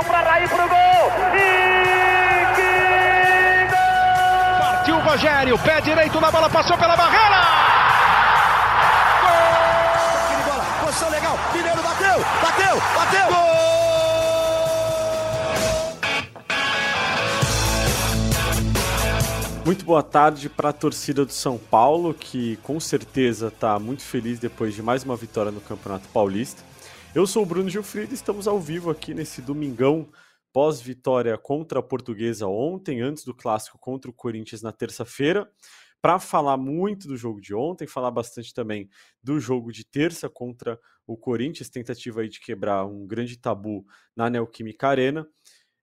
partiu para Raí pro gol. E que gol! Partiu o Rogério, pé direito na bola, passou pela barreira. Gol! Bola, posição legal. Mineiro bateu, bateu, bateu. Gol! Muito boa tarde para a torcida do São Paulo, que com certeza está muito feliz depois de mais uma vitória no Campeonato Paulista. Eu sou o Bruno Gilfrido e estamos ao vivo aqui nesse domingão pós-vitória contra a Portuguesa ontem, antes do clássico contra o Corinthians na terça-feira, para falar muito do jogo de ontem, falar bastante também do jogo de terça contra o Corinthians, tentativa aí de quebrar um grande tabu na Neoquímica Arena.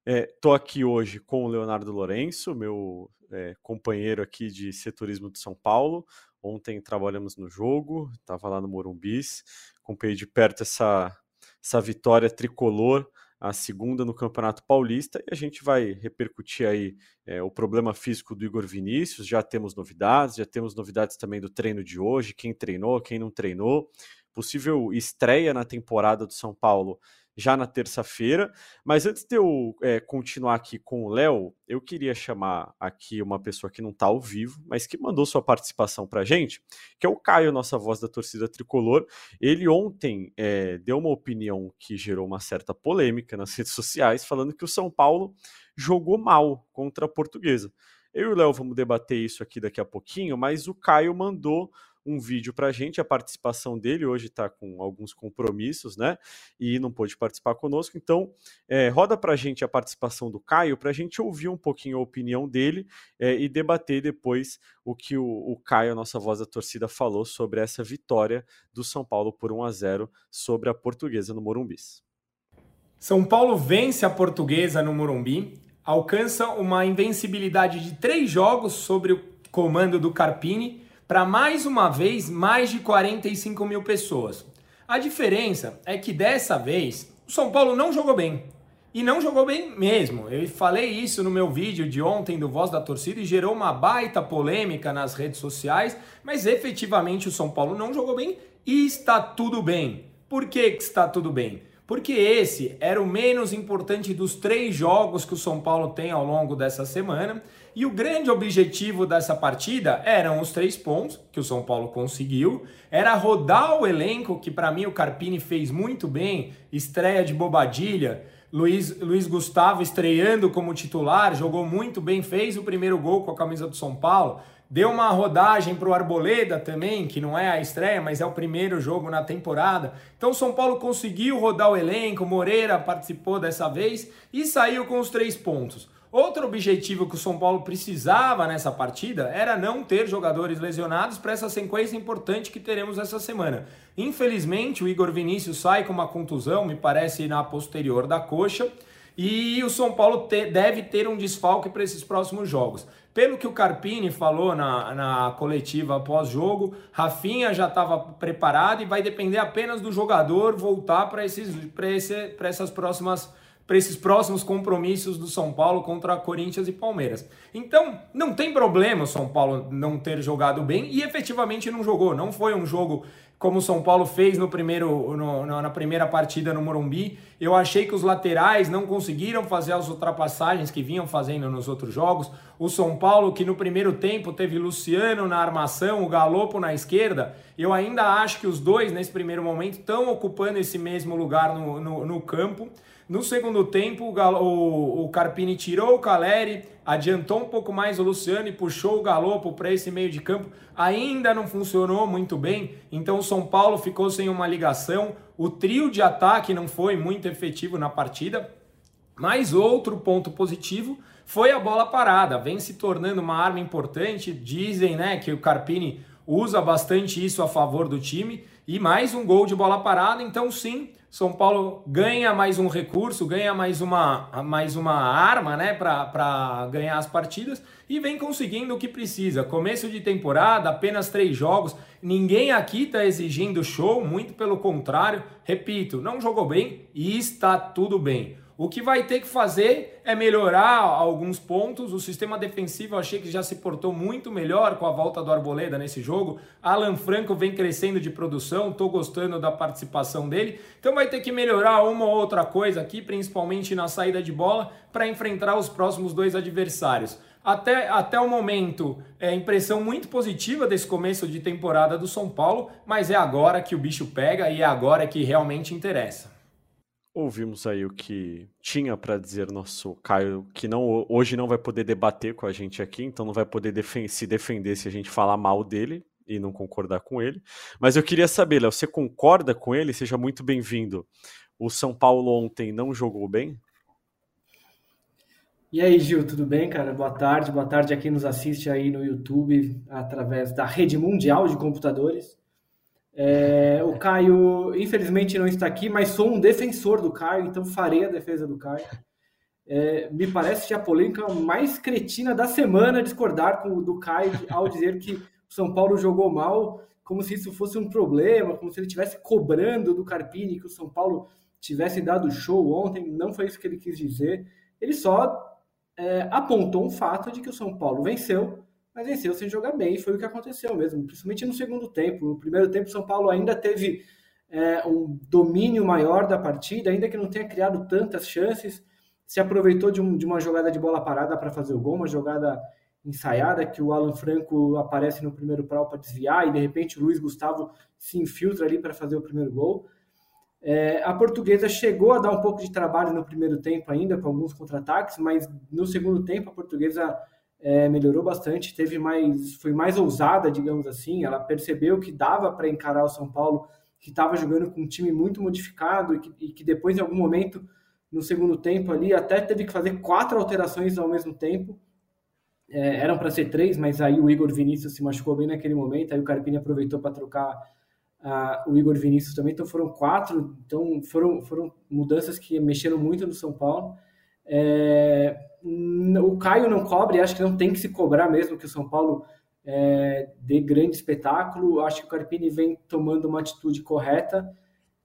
É, aqui hoje com o Leonardo Lourenço, meu é, companheiro aqui de setorismo de São Paulo. Ontem trabalhamos no jogo, estava lá no Morumbis, acompanhei de perto essa, essa vitória tricolor, a segunda no Campeonato Paulista, e a gente vai repercutir aí é, o problema físico do Igor Vinícius. Já temos novidades, já temos novidades também do treino de hoje, quem treinou, quem não treinou, possível estreia na temporada do São Paulo já na terça-feira. Mas antes de eu é, continuar aqui com o Léo, eu queria chamar aqui uma pessoa que não está ao vivo, mas que mandou sua participação para gente, que é o Caio, nossa voz da torcida tricolor. Ele ontem é, deu uma opinião que gerou uma certa polêmica nas redes sociais, falando que o São Paulo jogou mal contra a Portuguesa. Eu e o Léo vamos debater isso aqui daqui a pouquinho, mas o Caio mandou um vídeo para a gente. A participação dele hoje está com alguns compromissos, né? E não pôde participar conosco. Então, é, roda para a gente a participação do Caio para a gente ouvir um pouquinho a opinião dele é, e debater depois o que o, o Caio, a nossa voz da torcida, falou sobre essa vitória do São Paulo por 1 a 0 sobre a Portuguesa no Morumbis. São Paulo vence a Portuguesa no Morumbi, alcança uma invencibilidade de três jogos sobre o comando do Carpini para mais uma vez mais de 45 mil pessoas. A diferença é que dessa vez o São Paulo não jogou bem. E não jogou bem mesmo. Eu falei isso no meu vídeo de ontem do Voz da Torcida e gerou uma baita polêmica nas redes sociais, mas efetivamente o São Paulo não jogou bem e está tudo bem. Por que, está tudo bem? Porque esse era o menos importante dos três jogos que o São Paulo tem ao longo dessa semana. E o grande objetivo dessa partida eram os três pontos que o São Paulo conseguiu, era rodar o elenco, que para mim o Carpini fez muito bem, estreia de Bobadilha, Luiz, Luiz Gustavo estreando como titular, jogou muito bem, fez o primeiro gol com a camisa do São Paulo, deu uma rodagem para o Arboleda também, que não é a estreia, mas é o primeiro jogo na temporada. Então o São Paulo conseguiu rodar o elenco, Moreira participou dessa vez e saiu com os três pontos. Outro objetivo que o São Paulo precisava nessa partida era não ter jogadores lesionados para essa sequência importante que teremos essa semana. Infelizmente, o Igor Vinícius sai com uma contusão, me parece na posterior da coxa, e o São Paulo te, deve ter um desfalque para esses próximos jogos. Pelo que o Carpini falou na, na coletiva pós-jogo, Rafinha já estava preparado e vai depender apenas do jogador voltar para esse, essas próximas para esses próximos compromissos do São Paulo contra Corinthians e Palmeiras. Então, não tem problema o São Paulo não ter jogado bem e efetivamente não jogou. Não foi um jogo como o São Paulo fez no primeiro, no, na primeira partida no Morumbi. Eu achei que os laterais não conseguiram fazer as ultrapassagens que vinham fazendo nos outros jogos. O São Paulo, que no primeiro tempo teve Luciano na armação, o Galopo na esquerda, eu ainda acho que os dois, nesse primeiro momento, estão ocupando esse mesmo lugar no, no, no campo. No segundo tempo, o, o Carpini tirou o Caleri, adiantou um pouco mais o Luciano e puxou o Galopo para esse meio de campo. Ainda não funcionou muito bem, então o São Paulo ficou sem uma ligação. O trio de ataque não foi muito efetivo na partida. Mas outro ponto positivo foi a bola parada, vem se tornando uma arma importante. Dizem né, que o Carpini usa bastante isso a favor do time. E mais um gol de bola parada, então sim, são Paulo ganha mais um recurso, ganha mais uma, mais uma arma né, para ganhar as partidas e vem conseguindo o que precisa. Começo de temporada, apenas três jogos. Ninguém aqui está exigindo show, muito pelo contrário. Repito, não jogou bem e está tudo bem. O que vai ter que fazer é melhorar alguns pontos. O sistema defensivo eu achei que já se portou muito melhor com a volta do Arboleda nesse jogo. Alan Franco vem crescendo de produção, estou gostando da participação dele. Então vai ter que melhorar uma ou outra coisa aqui, principalmente na saída de bola, para enfrentar os próximos dois adversários. Até, até o momento, é impressão muito positiva desse começo de temporada do São Paulo, mas é agora que o bicho pega e é agora que realmente interessa. Ouvimos aí o que tinha para dizer nosso Caio, que não, hoje não vai poder debater com a gente aqui, então não vai poder defen se defender se a gente falar mal dele e não concordar com ele. Mas eu queria saber, Léo, você concorda com ele? Seja muito bem-vindo. O São Paulo ontem não jogou bem? E aí, Gil, tudo bem, cara? Boa tarde. Boa tarde a quem nos assiste aí no YouTube através da rede mundial de computadores. É, o Caio, infelizmente, não está aqui, mas sou um defensor do Caio, então farei a defesa do Caio. É, me parece que a polêmica mais cretina da semana discordar com, do Caio ao dizer que o São Paulo jogou mal, como se isso fosse um problema, como se ele estivesse cobrando do Carpini que o São Paulo tivesse dado show ontem. Não foi isso que ele quis dizer. Ele só é, apontou um fato de que o São Paulo venceu, mas venceu sem jogar bem, foi o que aconteceu mesmo, principalmente no segundo tempo. No primeiro tempo, São Paulo ainda teve é, um domínio maior da partida, ainda que não tenha criado tantas chances, se aproveitou de, um, de uma jogada de bola parada para fazer o gol, uma jogada ensaiada que o Alan Franco aparece no primeiro pau para desviar e de repente o Luiz Gustavo se infiltra ali para fazer o primeiro gol. É, a portuguesa chegou a dar um pouco de trabalho no primeiro tempo ainda, com alguns contra-ataques, mas no segundo tempo a portuguesa é, melhorou bastante, teve mais, foi mais ousada, digamos assim. Ela percebeu que dava para encarar o São Paulo, que estava jogando com um time muito modificado e que, e que, depois, em algum momento, no segundo tempo ali, até teve que fazer quatro alterações ao mesmo tempo. É, eram para ser três, mas aí o Igor Vinícius se machucou bem naquele momento, aí o Carpini aproveitou para trocar o Igor Vinícius também, então foram quatro, então foram, foram mudanças que mexeram muito no São Paulo. É, o Caio não cobre, acho que não tem que se cobrar mesmo que o São Paulo é, dê grande espetáculo. Acho que o Carpini vem tomando uma atitude correta.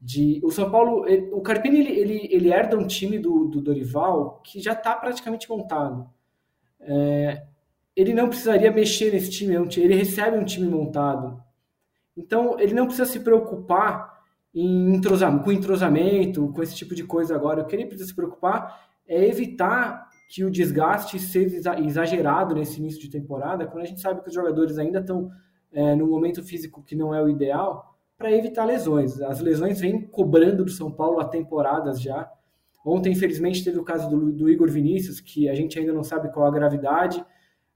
De, o São Paulo, ele, o Carpini ele, ele, ele, herda um time do, do Dorival que já está praticamente montado. É, ele não precisaria mexer nesse time, é ele recebe um time montado. Então, ele não precisa se preocupar em com entrosamento, com esse tipo de coisa agora. O que ele precisa se preocupar é evitar que o desgaste seja exagerado nesse início de temporada, quando a gente sabe que os jogadores ainda estão é, no momento físico que não é o ideal, para evitar lesões. As lesões vêm cobrando do São Paulo há temporadas já. Ontem, infelizmente, teve o caso do, do Igor Vinícius, que a gente ainda não sabe qual a gravidade,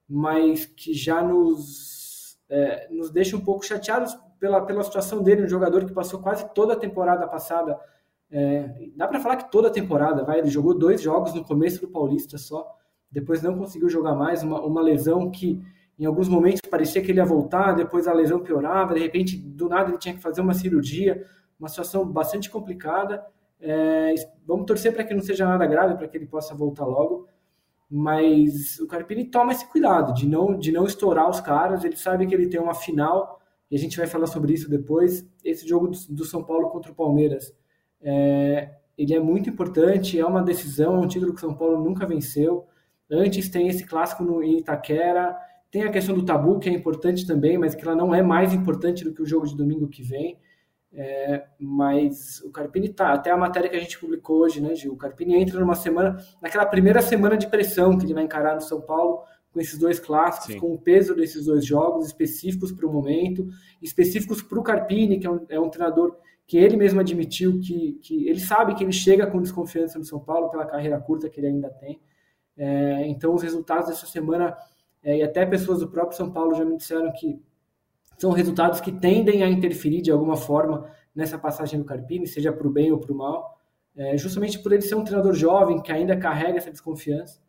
mas que já nos, é, nos deixa um pouco chateados pela, pela situação dele, um jogador que passou quase toda a temporada passada. É, dá para falar que toda a temporada, vai, ele jogou dois jogos no começo do Paulista só, depois não conseguiu jogar mais, uma, uma lesão que em alguns momentos parecia que ele ia voltar, depois a lesão piorava, de repente do nada ele tinha que fazer uma cirurgia, uma situação bastante complicada. É, vamos torcer para que não seja nada grave, para que ele possa voltar logo. Mas o Carpini toma esse cuidado de não, de não estourar os caras. Ele sabe que ele tem uma final e a gente vai falar sobre isso depois. Esse jogo do, do São Paulo contra o Palmeiras, é, ele é muito importante, é uma decisão, é um título que o São Paulo nunca venceu. Antes tem esse clássico no Itaquera, tem a questão do tabu, que é importante também, mas que ela não é mais importante do que o jogo de domingo que vem. É, mas o Carpini tá, até a matéria que a gente publicou hoje, né, Gil? O Carpini entra numa semana, naquela primeira semana de pressão que ele vai encarar no São Paulo, com esses dois clássicos, Sim. com o peso desses dois jogos, específicos para o momento, específicos para o Carpini, que é um, é um, treinador que ele mesmo admitiu que, que ele sabe que ele chega com desconfiança no São Paulo pela carreira curta que ele ainda tem. É, então, os resultados dessa semana, é, e até pessoas do próprio São Paulo já me disseram que são resultados que tendem a interferir de alguma forma nessa passagem do Carpini, seja para o bem ou para o mal, é, justamente por ele ser um treinador jovem que ainda carrega essa desconfiança.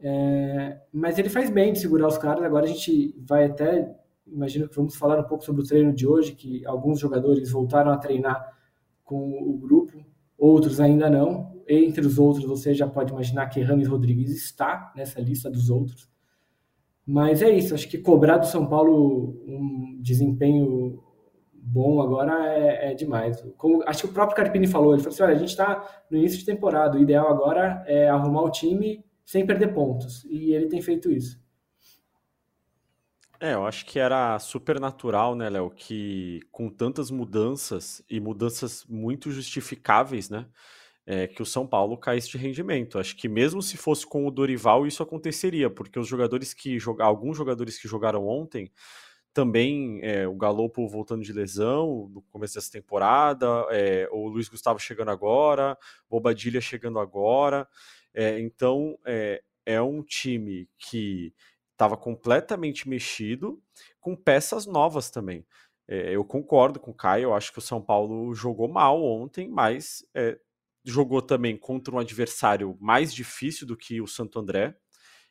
É, mas ele faz bem de segurar os caras. Agora a gente vai até, imagino que vamos falar um pouco sobre o treino de hoje, que alguns jogadores voltaram a treinar com o grupo, outros ainda não. Entre os outros, você já pode imaginar que Rames Rodrigues está nessa lista dos outros. Mas é isso, acho que cobrar do São Paulo um desempenho bom agora é, é demais. Como, acho que o próprio Carpini falou, ele falou assim, olha, a gente está no início de temporada, o ideal agora é arrumar o time sem perder pontos, e ele tem feito isso. É, eu acho que era super natural, né, Léo, que com tantas mudanças e mudanças muito justificáveis, né, é, que o São Paulo caísse de rendimento. Acho que mesmo se fosse com o Dorival, isso aconteceria, porque os jogadores que jogaram, alguns jogadores que jogaram ontem, também é, o Galopo voltando de lesão no começo dessa temporada, é, o Luiz Gustavo chegando agora, Bobadilha chegando agora. É, então é, é um time que estava completamente mexido, com peças novas também. É, eu concordo com o Caio, eu acho que o São Paulo jogou mal ontem, mas é, jogou também contra um adversário mais difícil do que o Santo André.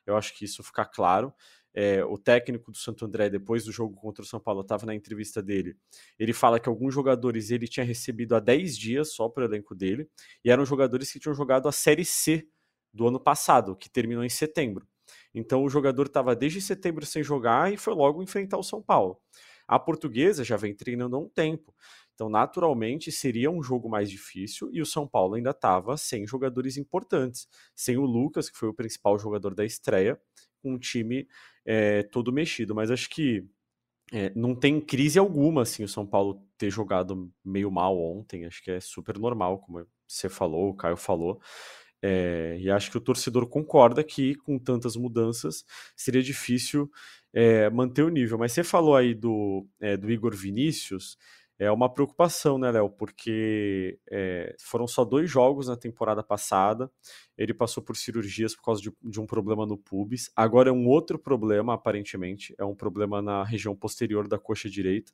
Eu acho que isso fica claro. É, o técnico do Santo André, depois do jogo contra o São Paulo, estava na entrevista dele. Ele fala que alguns jogadores ele tinha recebido há 10 dias só para o elenco dele, e eram jogadores que tinham jogado a Série C do ano passado, que terminou em setembro. Então o jogador estava desde setembro sem jogar e foi logo enfrentar o São Paulo. A portuguesa já vem treinando há um tempo. Então, naturalmente, seria um jogo mais difícil e o São Paulo ainda estava sem jogadores importantes, sem o Lucas, que foi o principal jogador da estreia, com um time é, todo mexido. Mas acho que é, não tem crise alguma assim o São Paulo ter jogado meio mal ontem. Acho que é super normal, como você falou, o Caio falou. É, e acho que o torcedor concorda que com tantas mudanças seria difícil é, manter o nível. Mas você falou aí do, é, do Igor Vinícius é uma preocupação, né, Léo? Porque foram só dois jogos na temporada passada. Ele passou por cirurgias por causa de, de, um problema no pubis. Agora é um outro problema, aparentemente. É um problema na região posterior da coxa direita.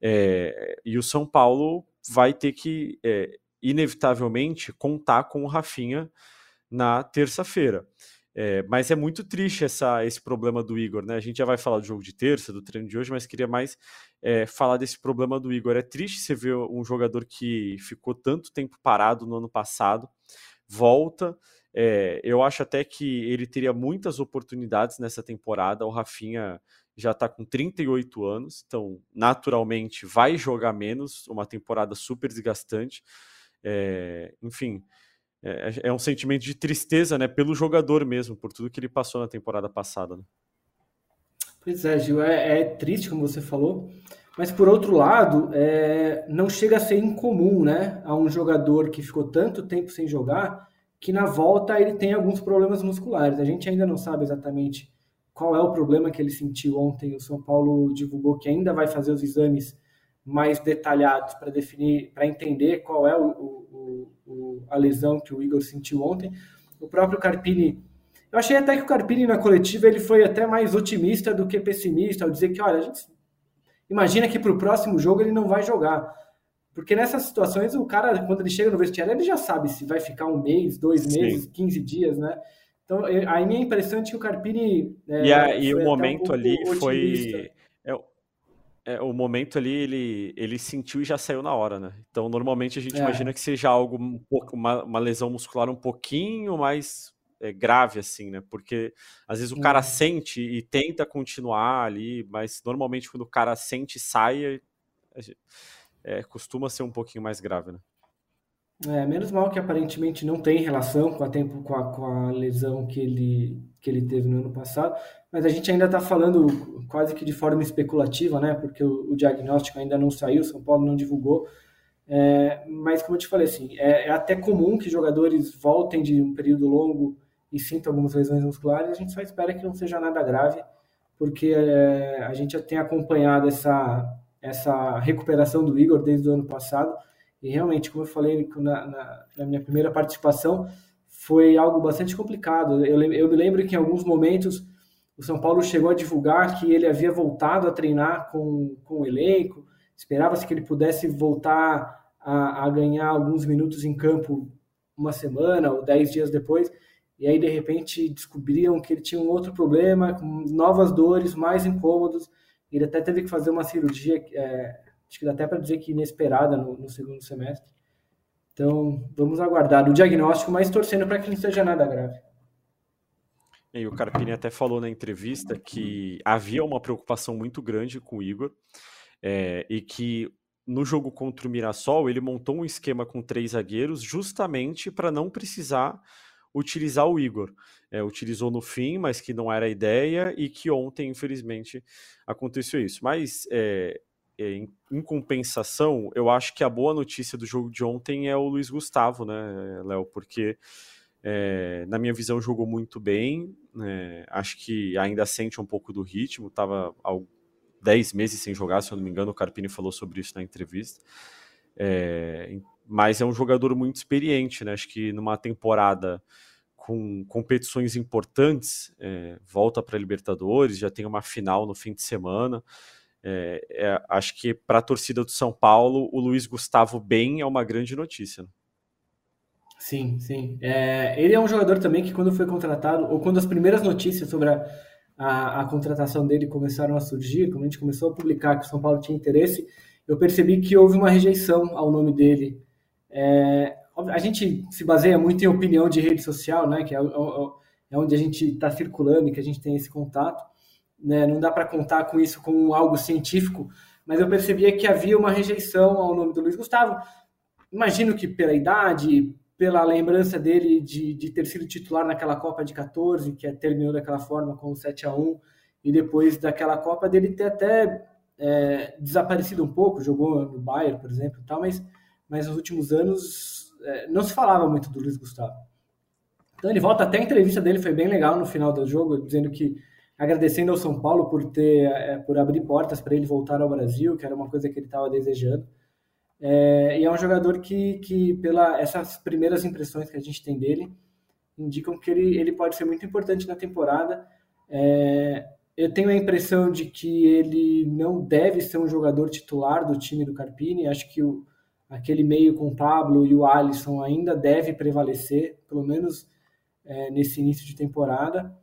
É, e o São Paulo vai ter que, é, inevitavelmente, contar com o Rafinha na terça-feira. É, mas é muito triste essa, esse problema do Igor, né? A gente já vai falar do jogo de terça, do treino de hoje, mas queria mais é, falar desse problema do Igor. É triste você ver um jogador que ficou tanto tempo parado no ano passado, volta. É, eu acho até que ele teria muitas oportunidades nessa temporada. O Rafinha já está com 38 anos, então naturalmente vai jogar menos, uma temporada super desgastante. É, enfim, é, é, um sentimento de tristeza, né, pelo jogador mesmo, por tudo que ele passou na temporada passada. Né? Pois é, Gil, é, é, triste, como você falou, mas por outro lado, é, não chega a ser incomum, né, a um jogador que ficou tanto tempo sem jogar, que na volta ele tem alguns problemas musculares. A gente ainda não sabe exatamente qual é o problema que ele sentiu ontem. O São Paulo divulgou que ainda vai fazer os exames mais detalhados para definir, para entender qual é o, o, o, a lesão que o Igor sentiu ontem. O próprio Carpini, eu achei até que o Carpini na coletiva ele foi até mais otimista do que pessimista ao dizer que, olha, a gente imagina que para o próximo jogo ele não vai jogar. Porque nessas situações, o cara, quando ele chega no vestiário, ele já sabe se vai ficar um mês, dois meses, Sim. 15 dias, né? Então, a minha impressão é que o Carpini. É, e, a, e o momento um ali foi. É, o momento ali ele, ele sentiu e já saiu na hora, né? Então, normalmente a gente é. imagina que seja algo um pouco, uma, uma lesão muscular um pouquinho mais é, grave, assim, né? Porque às vezes o cara uhum. sente e tenta continuar ali, mas normalmente quando o cara sente e sai, é, costuma ser um pouquinho mais grave, né? É, menos mal que aparentemente não tem relação com a, tempo, com a, com a lesão que ele, que ele teve no ano passado, mas a gente ainda está falando quase que de forma especulativa, né? Porque o, o, diagnóstico ainda não saiu, São Paulo não divulgou. É, mas como eu te falei, assim, é, é, até comum que jogadores voltem de um período longo e sintam algumas lesões musculares. A gente só espera que não seja nada grave, porque é, a gente já tem acompanhado essa, essa recuperação do Igor desde o ano passado e realmente, como eu falei na, na, na minha primeira participação, foi algo bastante complicado. Eu, eu me lembro que em alguns momentos o São Paulo chegou a divulgar que ele havia voltado a treinar com, com o elenco, esperava-se que ele pudesse voltar a, a, ganhar alguns minutos em campo uma semana ou dez dias depois, e aí de repente descobriam que ele tinha um outro problema, com novas dores, mais incômodos, ele até teve que fazer uma cirurgia é, acho que dá até para dizer que inesperada no, no, segundo semestre. Então, vamos aguardar o diagnóstico, mas torcendo para que não seja nada grave. E o Carpini até falou na entrevista que havia uma preocupação muito grande com o Igor é, e que no jogo contra o Mirassol, ele montou um esquema com três zagueiros justamente para não precisar utilizar o Igor. É, utilizou no fim, mas que não era a ideia, e que ontem, infelizmente, aconteceu isso. Mas, é, em, em, compensação, eu acho que a boa notícia do jogo de ontem é o Luiz Gustavo, né, Léo? Porque, é, na minha visão, jogou muito bem. Né, acho que ainda sente um pouco do ritmo, estava 10 meses sem jogar, se eu não me engano, o Carpini falou sobre isso na entrevista. É, mas é um jogador muito experiente, né? Acho que numa temporada com competições importantes, é, volta para a Libertadores, já tem uma final no fim de semana. É, é, acho que para a torcida do São Paulo, o Luiz Gustavo bem é uma grande notícia. Sim, sim. É, ele é um jogador também que, quando foi contratado, ou quando as primeiras notícias sobre a, a, a, contratação dele começaram a surgir, quando a gente começou a publicar que o São Paulo tinha interesse, eu percebi que houve uma rejeição ao nome dele. É, a gente se baseia muito em opinião de rede social, né, que é, é onde a gente está circulando e que a gente tem esse contato. Né, não dá para contar com isso como algo científico, mas eu percebia que havia uma rejeição ao nome do Luiz Gustavo. Imagino que pela idade, pela lembrança dele de, de ter sido titular naquela Copa de 14, que terminou daquela forma com o 7 a 1 e depois daquela Copa dele ter até é, desaparecido um pouco, jogou no Bayern, por exemplo, tal, mas, mas nos últimos anos é, não se falava muito do Luiz Gustavo. Então ele volta, até a entrevista dele foi bem legal no final do jogo, dizendo que agradecendo ao São Paulo por ter é, por abrir portas para ele voltar ao Brasil, que era uma coisa que ele estava desejando. É, e é um jogador que, que, pela essas primeiras impressões que a gente tem dele, indicam que ele, ele pode ser muito importante na temporada. É, eu tenho a impressão de que ele não deve ser um jogador titular do time do Carpini. Acho que o, aquele meio com o Pablo e o Alisson ainda deve prevalecer, pelo menos é, nesse início de temporada.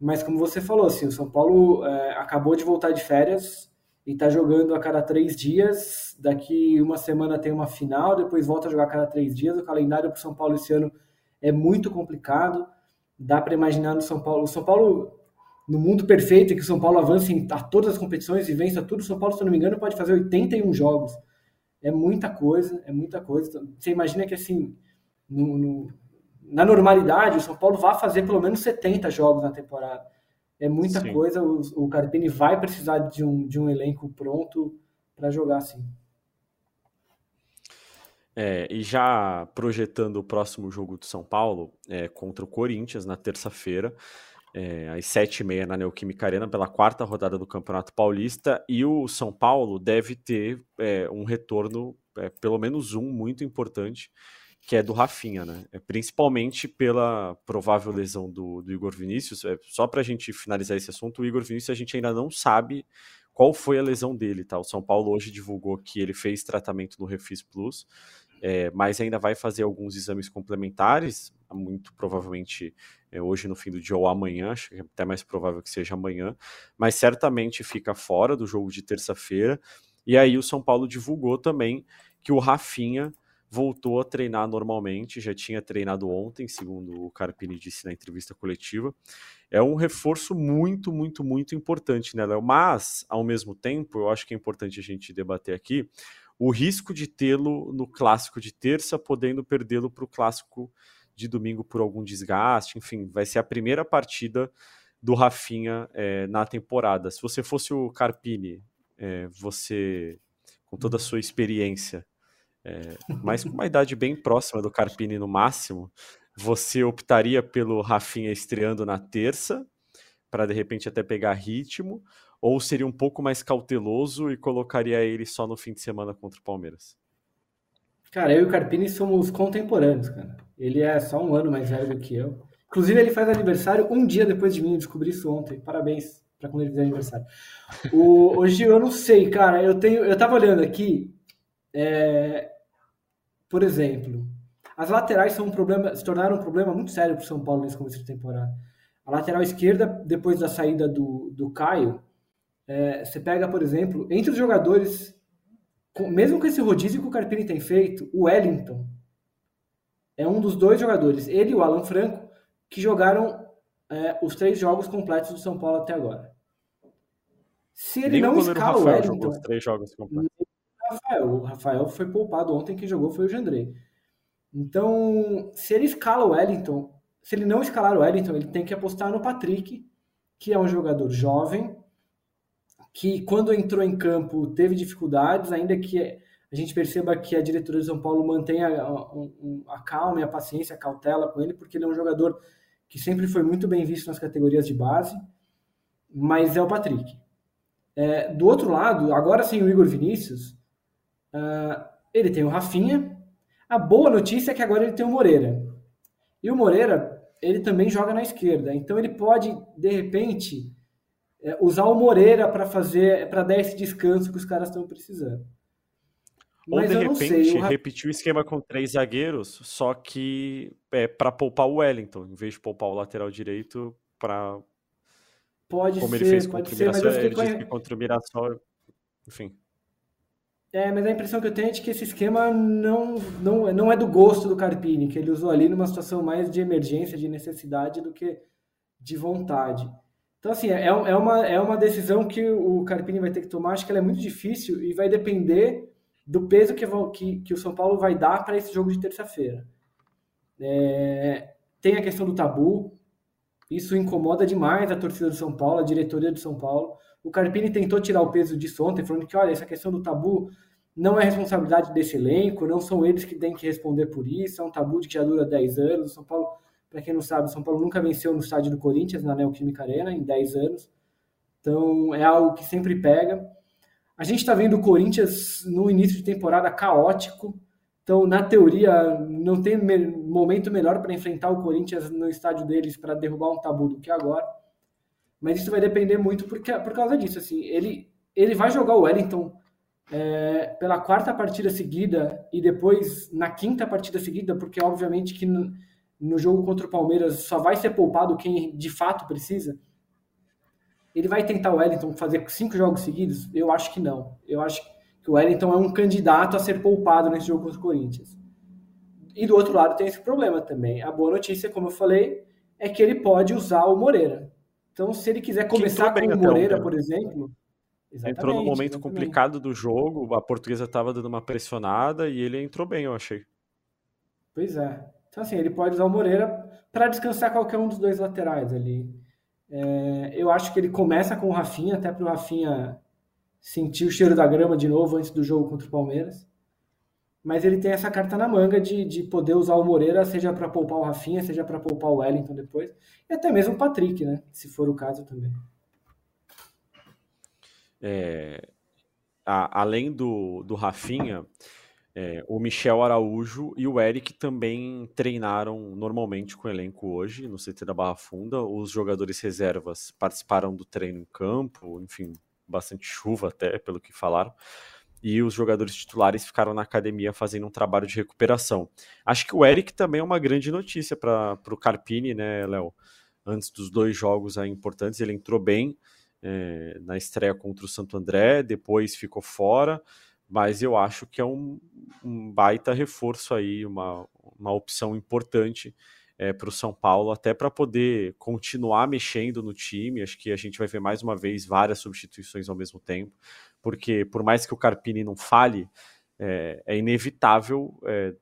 Mas como você falou, assim, o São Paulo é, acabou de voltar de férias, e está jogando a cada três dias. Daqui uma semana tem uma final, depois volta a jogar a cada três dias. O calendário para o São Paulo esse ano é muito complicado. Dá para imaginar no São Paulo. O São Paulo, no mundo perfeito, que o São Paulo avance em a todas as competições e vença tudo, o São Paulo, se eu não me engano, pode fazer 81 jogos. É muita coisa, é muita coisa. Você imagina que assim, no, no, na normalidade, o São Paulo vai fazer pelo menos 70 jogos na temporada. É muita Sim. coisa. O, o Carpini vai precisar de um, de um elenco pronto para jogar assim. É, e já projetando o próximo jogo do São Paulo é, contra o Corinthians na terça-feira, é, às sete e meia na Neoquímica Arena, pela quarta rodada do Campeonato Paulista, e o São Paulo deve ter é, um retorno, é, pelo menos um, muito importante, que é do Rafinha, né? É, principalmente pela provável lesão do, do Igor Vinícius. É, só para a gente finalizar esse assunto, o Igor Vinícius a gente ainda não sabe qual foi a lesão dele, tá? O São Paulo hoje divulgou que ele fez tratamento no Refis Plus, é, mas ainda vai fazer alguns exames complementares, muito provavelmente é, hoje no fim do dia ou amanhã, acho que é até mais provável que seja amanhã, mas certamente fica fora do jogo de terça-feira. E aí o São Paulo divulgou também que o Rafinha voltou a treinar normalmente, já tinha treinado ontem, segundo o Carpini disse na entrevista coletiva. É um reforço muito, muito, muito importante, né, Léo? Mas, ao mesmo tempo, eu acho que é importante a gente debater aqui o risco de tê-lo no clássico de terça, podendo perdê-lo para o clássico de domingo por algum desgaste. Enfim, vai ser a primeira partida do Rafinha é, na temporada. Se você fosse o Carpini, é, você, com toda a sua experiência, é, mas com uma idade bem próxima do Carpini no máximo, você optaria pelo Rafinha estreando na terça, para de repente até pegar ritmo, ou seria um pouco mais cauteloso e colocaria ele só no fim de semana contra o Palmeiras? Cara, eu e o Carpini somos contemporâneos, cara. Ele é só um ano mais velho do que eu. Inclusive, ele faz aniversário um dia depois de mim, eu descobri isso ontem. Parabéns para quando ele fizer aniversário. O, hoje eu não sei, cara. Eu tenho, eu tava olhando aqui. É, por exemplo, as laterais são um problema, se tornaram um problema muito sério para o São Paulo nesse começo de temporada. A lateral esquerda, depois da saída do, do Caio, é, você pega, por exemplo, entre os jogadores, com, mesmo com esse rodízio que o Carpini tem feito, o Wellington é um dos dois jogadores, ele e o Alan Franco, que jogaram é, os três jogos completos do São Paulo até agora. Se ele Nem não escala o Wellington. Rafael. O Rafael foi poupado ontem, quem jogou foi o Jandrei. Então, se ele escala o Wellington, se ele não escalar o Wellington, ele tem que apostar no Patrick, que é um jogador jovem, que quando entrou em campo teve dificuldades, ainda que a gente perceba que a diretoria de São Paulo mantenha a, a calma e a paciência, a cautela com ele, porque ele é um jogador que sempre foi muito bem visto nas categorias de base, mas é o Patrick. É, do outro lado, agora sem o Igor Vinícius, uh, ele tem o Rafinha. A boa notícia é que agora ele tem o Moreira. E o Moreira, ele também joga na esquerda, então ele pode, de repente, é, usar o Moreira para fazer, para dar esse descanso que os caras estão precisando. Ou Mas de repente sei, repetir o esquema com três zagueiros, só que é para poupar o Wellington, em vez de poupar o lateral direito para Pode como ser, ele fez contra o Mirassol, ele disse que contra o Mirassol, enfim. É, mas a impressão que eu tenho é de que esse esquema não, não, não é do gosto do Carpini, que ele usou ali numa situação mais de emergência, de necessidade, do que de vontade. Então, assim, é, é, uma, é uma decisão que o Carpini vai ter que tomar, acho que ela é muito difícil e vai depender do peso que, que, que o São Paulo vai dar para esse jogo de terça-feira. É, tem a questão do tabu, isso incomoda demais a torcida do São Paulo, a diretoria do São Paulo. O Carpini tentou tirar o peso disso ontem, falando que, olha, essa questão do tabu não é responsabilidade desse elenco, não são eles que têm que responder por isso, é um tabu que já dura 10 anos. O São Paulo, para quem não sabe, o São Paulo nunca venceu no estádio do Corinthians, na Neoquímica Arena, em 10 anos. Então, é algo que sempre pega. A gente está vendo o Corinthians no início de temporada caótico, então, na teoria, não tem momento melhor para enfrentar o Corinthians no estádio deles para derrubar um tabu do que agora. Mas isso vai depender muito porque, por causa disso. Assim, ele, ele vai jogar o Wellington é, pela quarta partida seguida e depois na quinta partida seguida, porque obviamente que no, no jogo contra o Palmeiras só vai ser poupado quem de fato precisa. Ele vai tentar o Wellington fazer cinco jogos seguidos? Eu acho que não. Eu acho que o Wellington é um candidato a ser poupado nesse jogo contra o Corinthians. E do outro lado tem esse problema também. A boa notícia, como eu falei, é que ele pode usar o Moreira. Então, se ele quiser começar com o Moreira, por exemplo. Entrou no momento exatamente. complicado do jogo, a portuguesa estava dando uma pressionada e ele entrou bem, eu achei. Pois é. Então, assim, ele pode usar o Moreira para descansar qualquer um dos dois laterais ali. É, eu acho que ele começa com o Rafinha, até para o Rafinha sentir o cheiro da grama de novo antes do jogo contra o Palmeiras. Mas ele tem essa carta na manga de, de poder usar o Moreira, seja para poupar o Rafinha, seja para poupar o Wellington depois. E até mesmo o Patrick, né? Se for o caso também. É, a, além do, do Rafinha, é, o Michel Araújo e o Eric também treinaram normalmente com o elenco hoje no CT da Barra Funda. Os jogadores reservas participaram do treino em campo, enfim, bastante chuva até, pelo que falaram. E os jogadores titulares ficaram na academia fazendo um trabalho de recuperação. Acho que o Eric também é uma grande notícia para o Carpini, né, Léo? Antes dos dois jogos aí importantes, ele entrou bem é, na estreia contra o Santo André, depois ficou fora, mas eu acho que é um, um baita reforço aí, uma, uma opção importante é, para o São Paulo, até para poder continuar mexendo no time. Acho que a gente vai ver mais uma vez várias substituições ao mesmo tempo, porque por mais que o Carpini não fale, é, é inevitável é,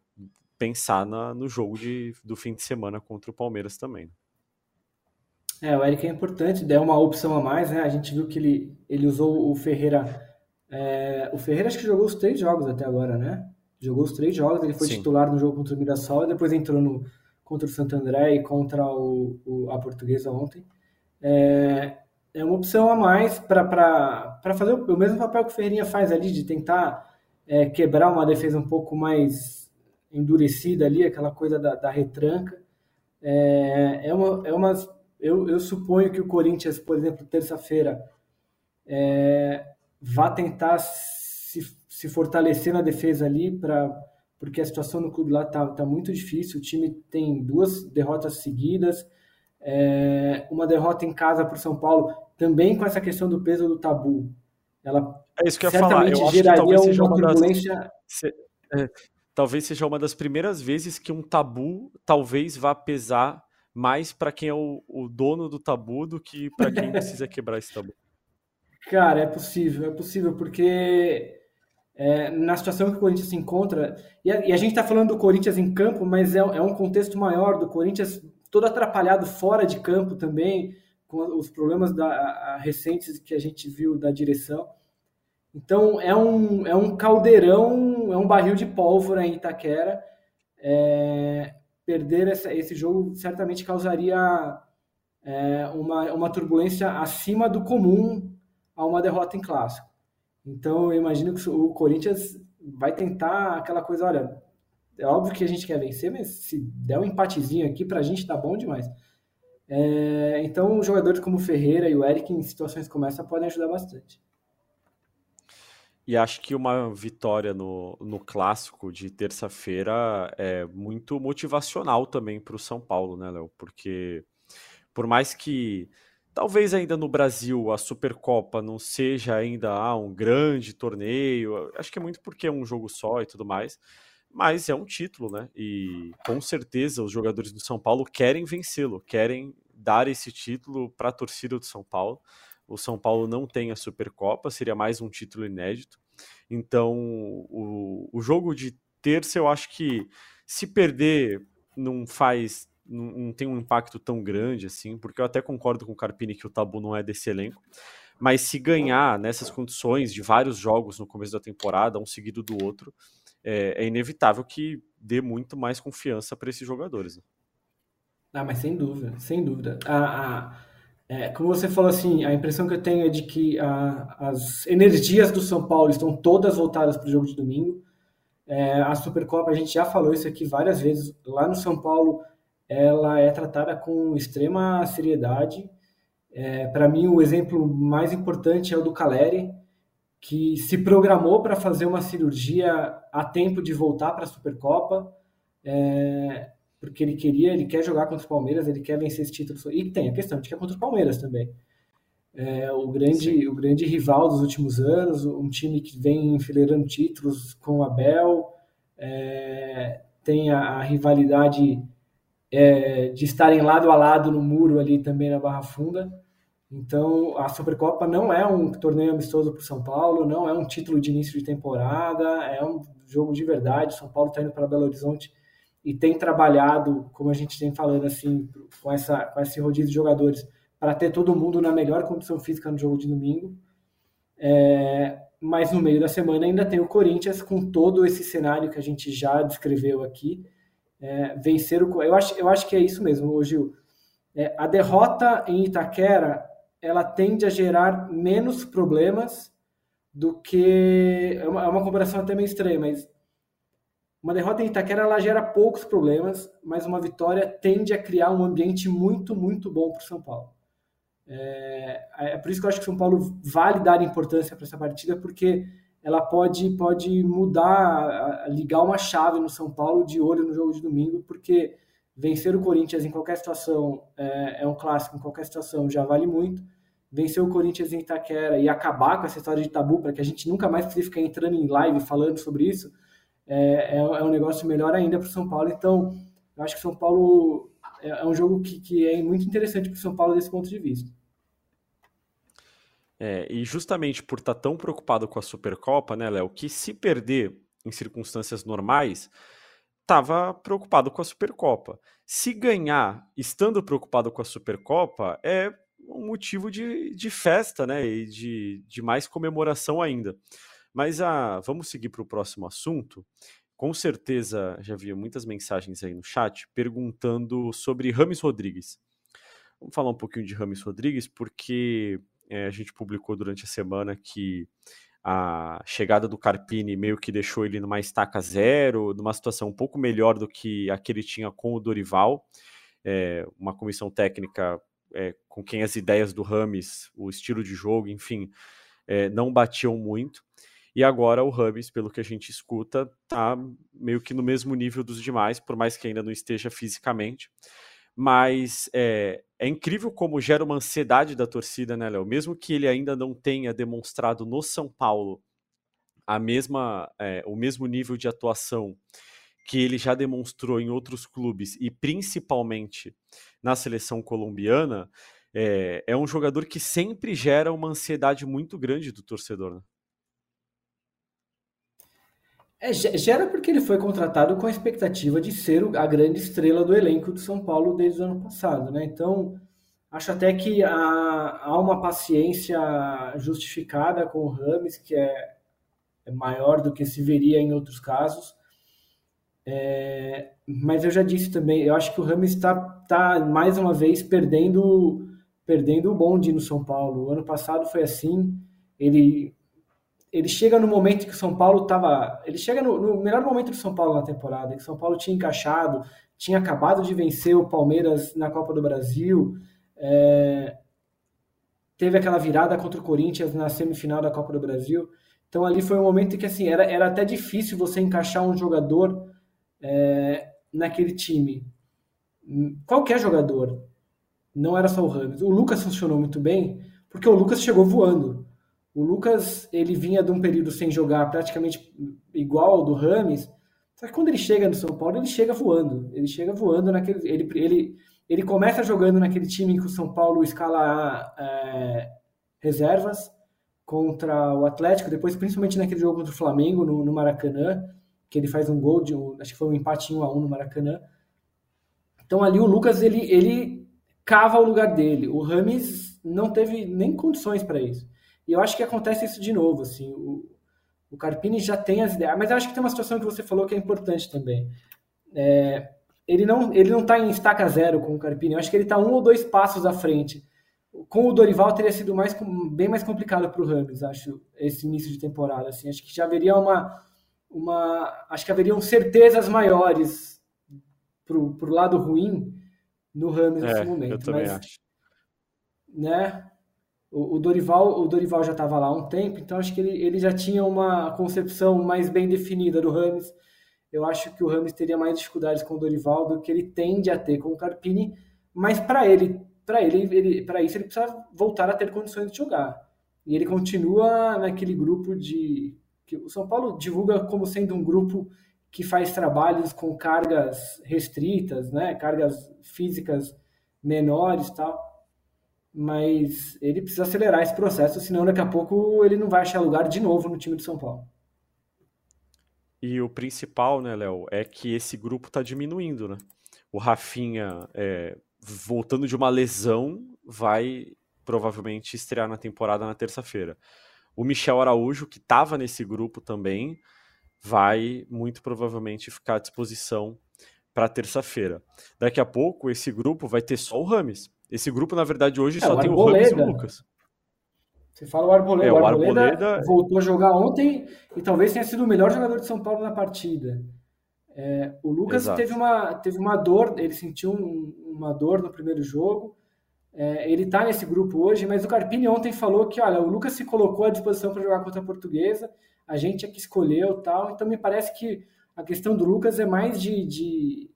pensar na, no jogo de, do fim de semana contra o Palmeiras também. É, o Eric é importante, der uma opção a mais, né? A gente viu que ele, ele usou o Ferreira. É, o Ferreira acho que jogou os três jogos até agora, né? Jogou os três jogos, ele foi Sim. titular no jogo contra o Mirassol e depois entrou no, contra o Santo André e contra o, o a Portuguesa ontem. É, é uma opção a mais para fazer o, mesmo papel que o Ferreirinha faz ali, de tentar é, quebrar uma defesa um pouco mais endurecida ali, aquela coisa da, da retranca. É, é, uma, é uma eu, eu suponho que o Corinthians, por exemplo, terça-feira, é, vá tentar se, se fortalecer na defesa ali para porque a situação no clube lá tá, tá muito difícil. O time tem duas derrotas seguidas, é, uma derrota em casa para o São Paulo, também com essa questão do peso do tabu. Ela é isso que eu ia falar. Eu acho que talvez seja uma, turbulência... das... Se, é, talvez seja uma das primeiras vezes que um tabu talvez vá pesar mais para quem é o, o, dono do tabu do que para quem precisa quebrar esse tabu. Cara, é possível, é possível, porque é, na situação que o Corinthians se encontra, e a, e a gente está falando do Corinthians em campo, mas é, é, um contexto maior do Corinthians todo atrapalhado fora de campo também, com os problemas da, a, recentes que a gente viu da direção. Então é um, é um caldeirão, é um barril de pólvora em Itaquera. É, perder essa, esse jogo certamente causaria é, uma, uma turbulência acima do comum a uma derrota em clássico. Então, eu imagino que o Corinthians vai tentar aquela coisa, olha, é óbvio que a gente quer vencer, mas se der um empatezinho aqui, pra gente tá bom demais. É, então, jogadores como Ferreira e o Eric, em situações como essa, podem ajudar bastante. E acho que uma vitória no, no clássico de terça-feira é muito motivacional também para o São Paulo, né, Léo? Porque por mais que Talvez ainda no Brasil a Supercopa não seja ainda ah, um grande torneio, acho que é muito porque é um jogo só e tudo mais, mas é um título, né? E com certeza os jogadores do São Paulo querem vencê-lo, querem dar esse título para a torcida do São Paulo. O São Paulo não tem a Supercopa, seria mais um título inédito. Então, o, o jogo de terça, eu acho que se perder não faz não, não, tem um impacto tão grande assim, porque eu até concordo com o Carpini que o Tabu não é desse elenco. Mas se ganhar nessas condições de vários jogos no começo da temporada, um seguido do outro, é, é inevitável que dê muito mais confiança para esses jogadores. Né? Ah, mas sem dúvida, sem dúvida. A, é, como você falou assim, a impressão que eu tenho é de que a, as energias do São Paulo estão todas voltadas para o jogo de domingo. É, a Supercopa, a gente já falou isso aqui várias vezes. Lá no São Paulo, ela é tratada com extrema seriedade. É, para mim, o exemplo mais importante é o do Caleri, que se programou para fazer uma cirurgia a tempo de voltar para a Supercopa, é, porque ele queria, ele quer jogar contra o Palmeiras, ele quer vencer esse título. E tem a questão de que é contra o Palmeiras também. É, o, grande, o grande rival dos últimos anos, um time que vem enfileirando títulos com o Abel, é, tem a, a rivalidade é, de estarem lado a lado no muro ali também na Barra Funda. Então, a Supercopa não é um torneio amistoso para o São Paulo, não é um título de início de temporada, é um jogo de verdade. O São Paulo está indo para Belo Horizonte e tem trabalhado, como a gente tem falando assim, com, essa, com esse rodízio de jogadores, para ter todo mundo na melhor condição física no jogo de domingo. É, mas no meio da semana ainda tem o Corinthians com todo esse cenário que a gente já descreveu aqui é, vencer o. Eu acho, eu acho que é isso mesmo, Gil. É, a derrota em Itaquera ela tende a gerar menos problemas do que. É uma, é uma comparação até meio estranha, mas uma derrota em Itaquera ela gera poucos problemas, mas uma vitória tende a criar um ambiente muito, muito bom para o São Paulo. É, é, por isso que eu acho que o São Paulo vale dar importância para essa partida, porque ela pode, pode mudar, ligar uma chave no São Paulo de olho no jogo de domingo, porque vencer o Corinthians em qualquer situação é, é um clássico, em qualquer situação já vale muito. Vencer o Corinthians em Itaquera e acabar com essa história de tabu, para que a gente nunca mais precise ficar entrando em live falando sobre isso, é, é, é um negócio melhor ainda para o São Paulo. Então, eu acho que São Paulo é, é um jogo que, que é muito interessante para o São Paulo desse ponto de vista. É, e justamente por estar tá tão preocupado com a Supercopa, né, Léo, que se perder em circunstâncias normais, estava preocupado com a Supercopa. Se ganhar estando preocupado com a Supercopa, é um motivo de, de festa, né, e de, de mais comemoração ainda. Mas ah, vamos seguir para o próximo assunto. Com certeza já vi muitas mensagens aí no chat perguntando sobre Rames Rodrigues. Vamos falar um pouquinho de Rames Rodrigues, porque é, a gente publicou durante a semana que a chegada do Carpini meio que deixou ele numa estaca zero, numa situação um pouco melhor do que a que ele tinha com o Dorival, é, uma comissão técnica é, com quem as ideias do Rames, o estilo de jogo, enfim, é, não batiam muito. E agora o Rames, pelo que a gente escuta, tá meio que no mesmo nível dos demais, por mais que ainda não esteja fisicamente mas é, é, incrível como gera uma ansiedade da torcida, né, Léo? Mesmo que ele ainda não tenha demonstrado no São Paulo a mesma, é, o mesmo nível de atuação que ele já demonstrou em outros clubes e principalmente na seleção colombiana, é, é um jogador que sempre gera uma ansiedade muito grande do torcedor. Né? É, gera porque ele foi contratado com a expectativa de ser a grande estrela do elenco do São Paulo desde o ano passado, né? Então, acho até que há, há uma paciência justificada com o Rames, que é, é maior do que se veria em outros casos. É, mas eu já disse também, eu acho que o Rames está tá, mais uma vez perdendo, perdendo o bonde no São Paulo. O ano passado foi assim, ele ele chega no momento que o São Paulo estava. Ele chega no, no, melhor momento do São Paulo na temporada, que o São Paulo tinha encaixado, tinha acabado de vencer o Palmeiras na Copa do Brasil, é, teve aquela virada contra o Corinthians na semifinal da Copa do Brasil. Então ali foi um momento que assim era, era até difícil você encaixar um jogador é, naquele time. Qualquer jogador, não era só o Ramos. O Lucas funcionou muito bem, porque o Lucas chegou voando. O Lucas, ele vinha de um período sem jogar praticamente igual ao do Rames, só que quando ele chega no São Paulo, ele chega voando. Ele chega voando naquele. Ele, ele, ele começa jogando naquele time que o São Paulo escala é, reservas contra o Atlético, depois, principalmente naquele jogo contra o Flamengo, no, no Maracanã, que ele faz um gol de um, acho que foi um empate 1 a 1 no Maracanã. Então ali o Lucas ele, ele cava o lugar dele. O Rames não teve nem condições para isso. E eu acho que acontece isso de novo, assim, o, o Carpini já tem as ideias, mas eu acho que tem uma situação que você falou que é importante também. É, ele não ele não está em estaca zero com o Carpini, eu acho que ele está um ou dois passos à frente. Com o Dorival teria sido mais, bem mais complicado para o Rams, acho, esse início de temporada. Assim, acho que já haveria uma, uma acho que haveriam certezas maiores para o lado ruim no Rams é, nesse momento. Eu também mas, acho. Né? O, Dorival, o Dorival já estava lá há um tempo, então acho que ele, ele já tinha uma concepção mais bem definida do Rames. Eu acho que o Rames teria mais dificuldades com o Dorival do que ele tende a ter com o Carpini, mas para ele, para ele, ele para isso ele precisa voltar a ter condições de jogar. E ele continua naquele grupo de que o São Paulo divulga como sendo um grupo que faz trabalhos com cargas restritas, né, cargas físicas menores, tal mas ele precisa acelerar esse processo, senão daqui a pouco ele não vai achar lugar de novo no time do São Paulo. E o principal, né, Léo, é que esse grupo está diminuindo, né? O Rafinha, é, voltando de uma lesão, vai provavelmente estrear na temporada na terça-feira. O Michel Araújo, que estava nesse grupo também, vai muito provavelmente ficar à disposição para terça-feira. Daqui a pouco, esse grupo vai ter só o Rames. Esse grupo, na verdade, hoje é, só o tem o Ramos e o Lucas. Você fala o Arboleda. É, o, Arboleda, Arboleda voltou a jogar ontem e talvez tenha sido o melhor jogador de São Paulo na partida. É, o Lucas teve uma, teve uma dor, ele sentiu um, uma dor no primeiro jogo. É, ele está nesse grupo hoje, mas o Carpini ontem falou que, olha, o Lucas se colocou à disposição para jogar contra a Portuguesa, a gente é que escolheu tal. Então me parece que a questão do Lucas é mais de, de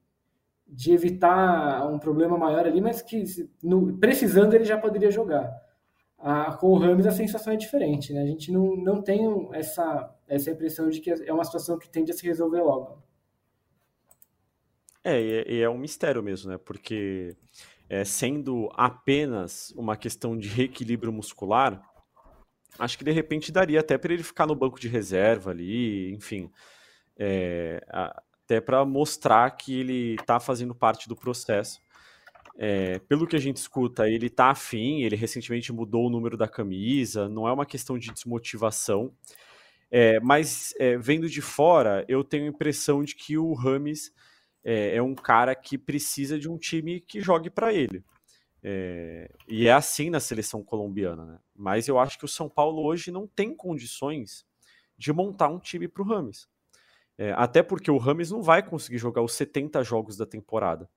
de evitar um problema maior ali, mas que no, precisando ele já poderia jogar. Ah, com o Ramos a sensação é diferente, né? A gente não, não tem essa, essa impressão de que é uma situação que tende a se resolver logo. É, e é um mistério mesmo, né? Porque é, sendo apenas uma questão de reequilíbrio muscular, acho que de repente daria até para ele ficar no banco de reserva ali, enfim. É, até para mostrar que ele está fazendo parte do processo. É, pelo que a gente escuta, ele está afim, ele recentemente mudou o número da camisa, não é uma questão de desmotivação. É, mas vendo de fora, eu tenho a impressão de que o Rames é, é um cara que precisa de um time que jogue para ele. É, e é assim na seleção colombiana, né? Mas eu acho que o São Paulo hoje não tem condições de montar um time para o Rames. É, até porque o Rames não vai conseguir jogar os 70 jogos da temporada.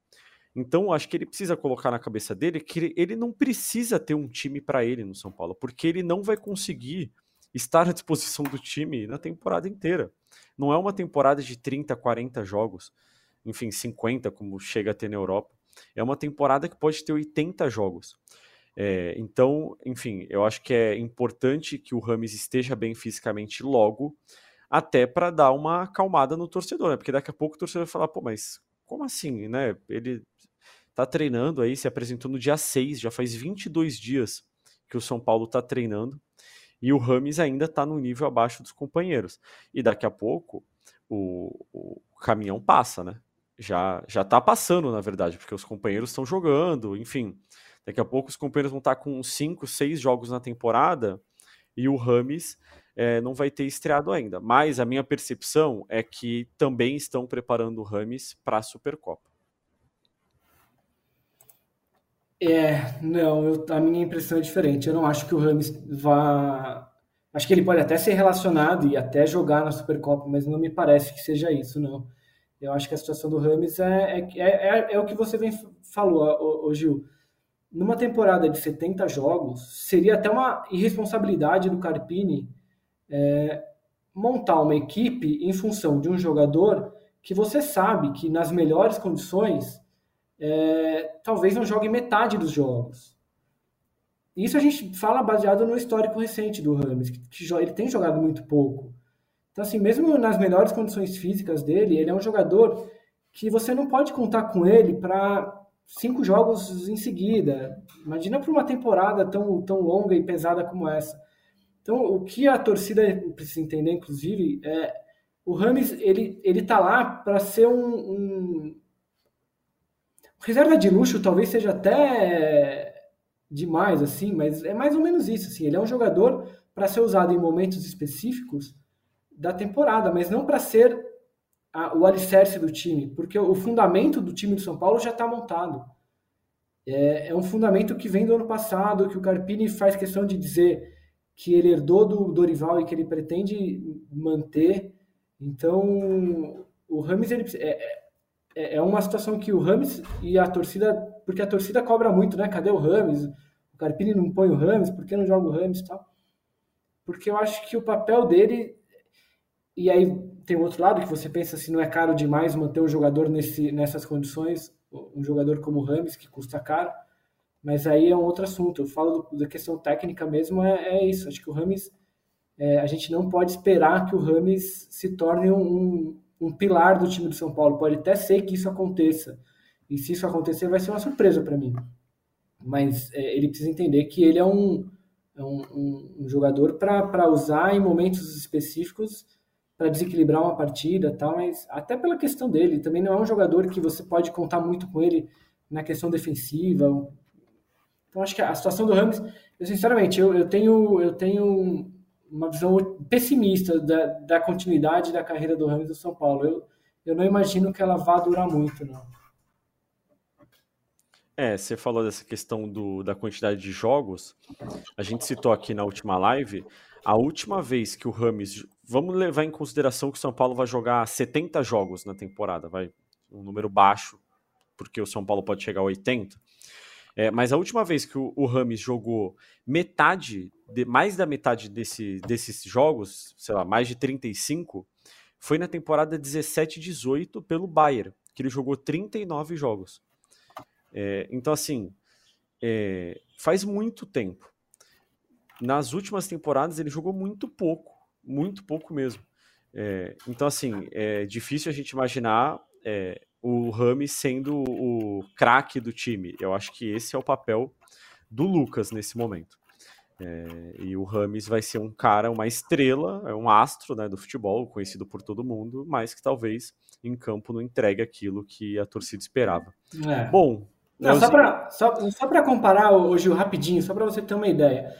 Então, acho que ele precisa colocar na cabeça dele que ele não precisa ter um time para ele no São Paulo, porque ele não vai conseguir estar à disposição do time na temporada inteira. Não é uma temporada de 30, 40 jogos, enfim, 50, como chega a ter na Europa. É uma temporada que pode ter 80 jogos. É, então, enfim, eu acho que é importante que o Rames esteja bem fisicamente logo, até para dar uma acalmada no torcedor, né? Porque daqui a pouco o torcedor vai falar, pô, mas como assim, né? Ele tá treinando aí, se apresentou no dia 6, já faz 22 dias que o São Paulo tá treinando, e o Rames ainda tá no nível abaixo dos companheiros. E daqui a pouco o, o caminhão passa, né? Já, já tá passando, na verdade, porque os companheiros estão jogando, enfim. Daqui a pouco os companheiros vão estar tá com cinco, seis jogos na temporada e o Rames é, não vai ter estreado ainda. Mas a minha percepção é que também estão preparando o Rames para a Supercopa. É, não, eu, a minha impressão é diferente. Eu não acho que o Rames vá. Acho que ele pode até ser relacionado e até jogar na Supercopa, mas não me parece que seja isso, não. Eu acho que a situação do Rames é, é, é, é o que você vem falou, o, o Gil. Numa temporada de 70 jogos, seria até uma irresponsabilidade do Carpini é, montar uma equipe em função de um jogador que você sabe que nas melhores condições é, talvez não jogue metade dos jogos. Isso a gente fala baseado no histórico recente do Rames, que, que ele tem jogado muito pouco. Então, assim, mesmo nas melhores condições físicas dele, ele é um jogador que você não pode contar com ele para cinco jogos em seguida. Imagina para uma temporada tão, tão longa e pesada como essa. Então, o que a torcida precisa entender, inclusive, é o Rames ele ele tá lá para ser um, um, reserva de luxo, talvez seja até demais assim, mas é mais ou menos isso. Assim, ele é um jogador para ser usado em momentos específicos da temporada, mas não para ser a, o alicerce do time, porque o fundamento do time do São Paulo já está montado. É, é, um fundamento que vem do ano passado, que o Carpini faz questão de dizer que ele herdou do Dorival e que ele pretende manter. Então, o Rames ele, é, é, é uma situação que o Rames e a torcida, porque a torcida cobra muito, né? Cadê o Rames? O Carpini não põe o Rames, por que não joga o Rames e tal? Porque eu acho que o papel dele. E aí tem o outro lado que você pensa se não é caro demais manter um jogador nesse, nessas condições, um jogador como o Rames, que custa caro mas aí é um outro assunto. Eu falo do, da questão técnica mesmo, é, é, isso. Acho que o Rames, é, a gente não pode esperar que o Rames se torne um, um, pilar do time do São Paulo. Pode até ser que isso aconteça. E se isso acontecer, vai ser uma surpresa para mim. Mas é, ele precisa entender que ele é um, é um, um jogador para usar em momentos específicos para desequilibrar uma partida tal, mas até pela questão dele, também não é um jogador que você pode contar muito com ele na questão defensiva, então, acho que a situação do Rams, eu, sinceramente, eu, eu, tenho, eu tenho uma visão pessimista da, da continuidade da carreira do Rams do São Paulo. Eu, eu não imagino que ela vá durar muito, não. É, você falou dessa questão do, da quantidade de jogos. A gente citou aqui na última live. A última vez que o Rames. Vamos levar em consideração que o São Paulo vai jogar 70 jogos na temporada, vai um número baixo, porque o São Paulo pode chegar a 80. É, mas a última vez que o, Rames jogou metade, de, mais da metade desse, desses jogos, sei lá, mais de 35, foi na temporada 17-18 pelo Bayern, que ele jogou 39 jogos. É, então, assim, é, faz muito tempo. Nas últimas temporadas ele jogou muito pouco, muito pouco mesmo. É, então, assim, é difícil a gente imaginar é, o Rami sendo o craque do time. Eu acho que esse é o papel do Lucas nesse momento. É, e o Rames vai ser um cara, uma estrela, é um astro né, do futebol, conhecido por todo mundo, mas que talvez em campo não entregue aquilo que a torcida esperava. É. Bom. Não, só para comparar, hoje rapidinho, só para você ter uma ideia.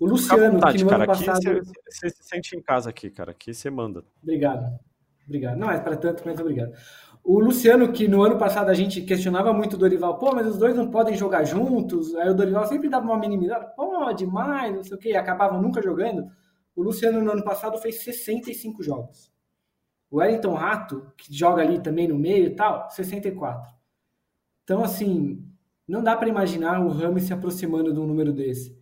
O Luciano, vontade, que no cara, ano passado. Você se sente em casa aqui, cara. Aqui você manda. Obrigado. Obrigado. Não é para tanto, mas obrigado. O Luciano, que no ano passado a gente questionava muito o Dorival, pô, mas os dois não podem jogar juntos. Aí o Dorival sempre dava uma minimizada, pode, mais, não sei o quê, e acabavam nunca jogando. O Luciano no ano passado fez 65 jogos. O Wellington Rato, que joga ali também no meio e tal, 64. Então, assim, não dá para imaginar o Ramos se aproximando de um número desse.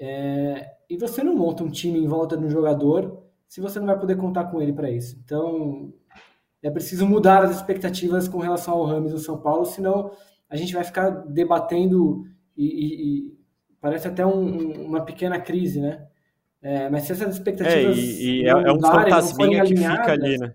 É... E você não monta um time em volta de um jogador se você não vai poder contar com ele para isso. Então, é preciso mudar as expectativas com relação ao Ramos do São Paulo, senão a gente vai ficar debatendo e, e, e parece até um, uma pequena crise, né? É, mas se essas expectativas. É, e, e é, é um fantasminha que fica ali, né?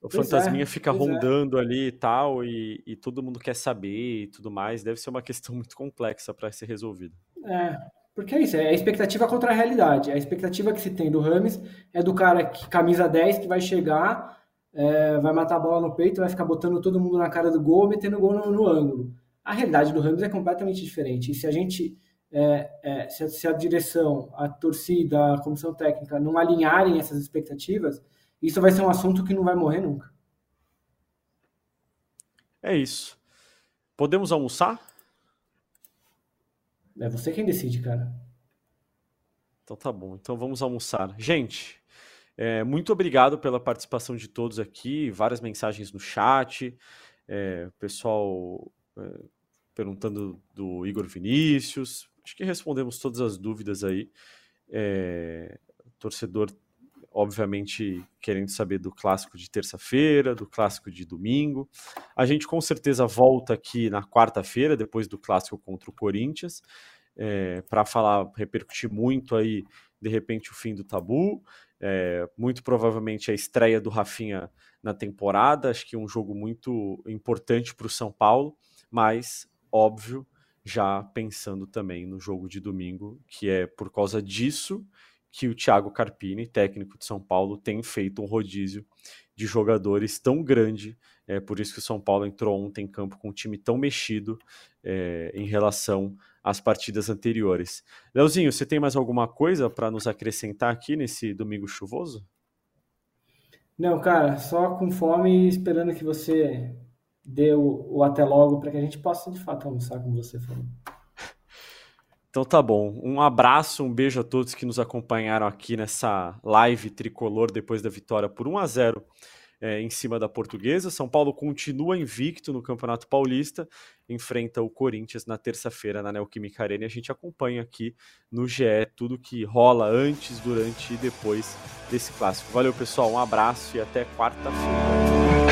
O pois fantasminha é, fica é. rondando é. ali e tal, e, e, todo mundo quer saber e tudo mais. Deve ser uma questão muito complexa para ser resolvida. É, porque é isso, é a expectativa contra a realidade. A expectativa que se tem do Rames é do cara que camisa 10 que vai chegar é, vai matar a bola no peito, vai ficar botando todo mundo na cara do gol, metendo gol no, no ângulo. A realidade do Rams é completamente diferente. E se a gente, é, é, se, a, se, a, direção, a torcida, a comissão técnica não alinharem essas expectativas, isso vai ser um assunto que não vai morrer nunca. É isso. Podemos almoçar? É você quem decide, cara. Então tá bom. Então vamos almoçar. Gente, é, muito obrigado pela participação de todos aqui, várias mensagens no chat, é, pessoal é, perguntando do Igor Vinícius. Acho que respondemos todas as dúvidas aí. É, torcedor, obviamente, querendo saber do clássico de terça-feira, do clássico de domingo. A gente com certeza volta aqui na quarta-feira, depois do clássico contra o Corinthians, é, para falar, repercutir muito aí, de repente, o fim do tabu. É, muito provavelmente a estreia do Rafinha na temporada, acho que um jogo muito importante para o São Paulo, mas óbvio, já pensando também no jogo de domingo, que é por causa disso que o Thiago Carpini, técnico de São Paulo, tem feito um rodízio de jogadores tão grande. É por isso que o São Paulo entrou ontem em campo com um time tão mexido é, em relação às partidas anteriores. Leozinho, você tem mais alguma coisa para nos acrescentar aqui nesse domingo chuvoso? Não, cara, só com fome e esperando que você dê o, o até logo para que a gente possa de fato almoçar, como você falou. Então tá bom. Um abraço, um beijo a todos que nos acompanharam aqui nessa live tricolor depois da vitória por 1 a 0 é, em cima da Portuguesa. São Paulo continua invicto no Campeonato Paulista, enfrenta o Corinthians na terça-feira na Neoquímica Arena e a gente acompanha aqui no GE tudo que rola antes, durante e depois desse clássico. Valeu, pessoal, um abraço e até quarta-feira.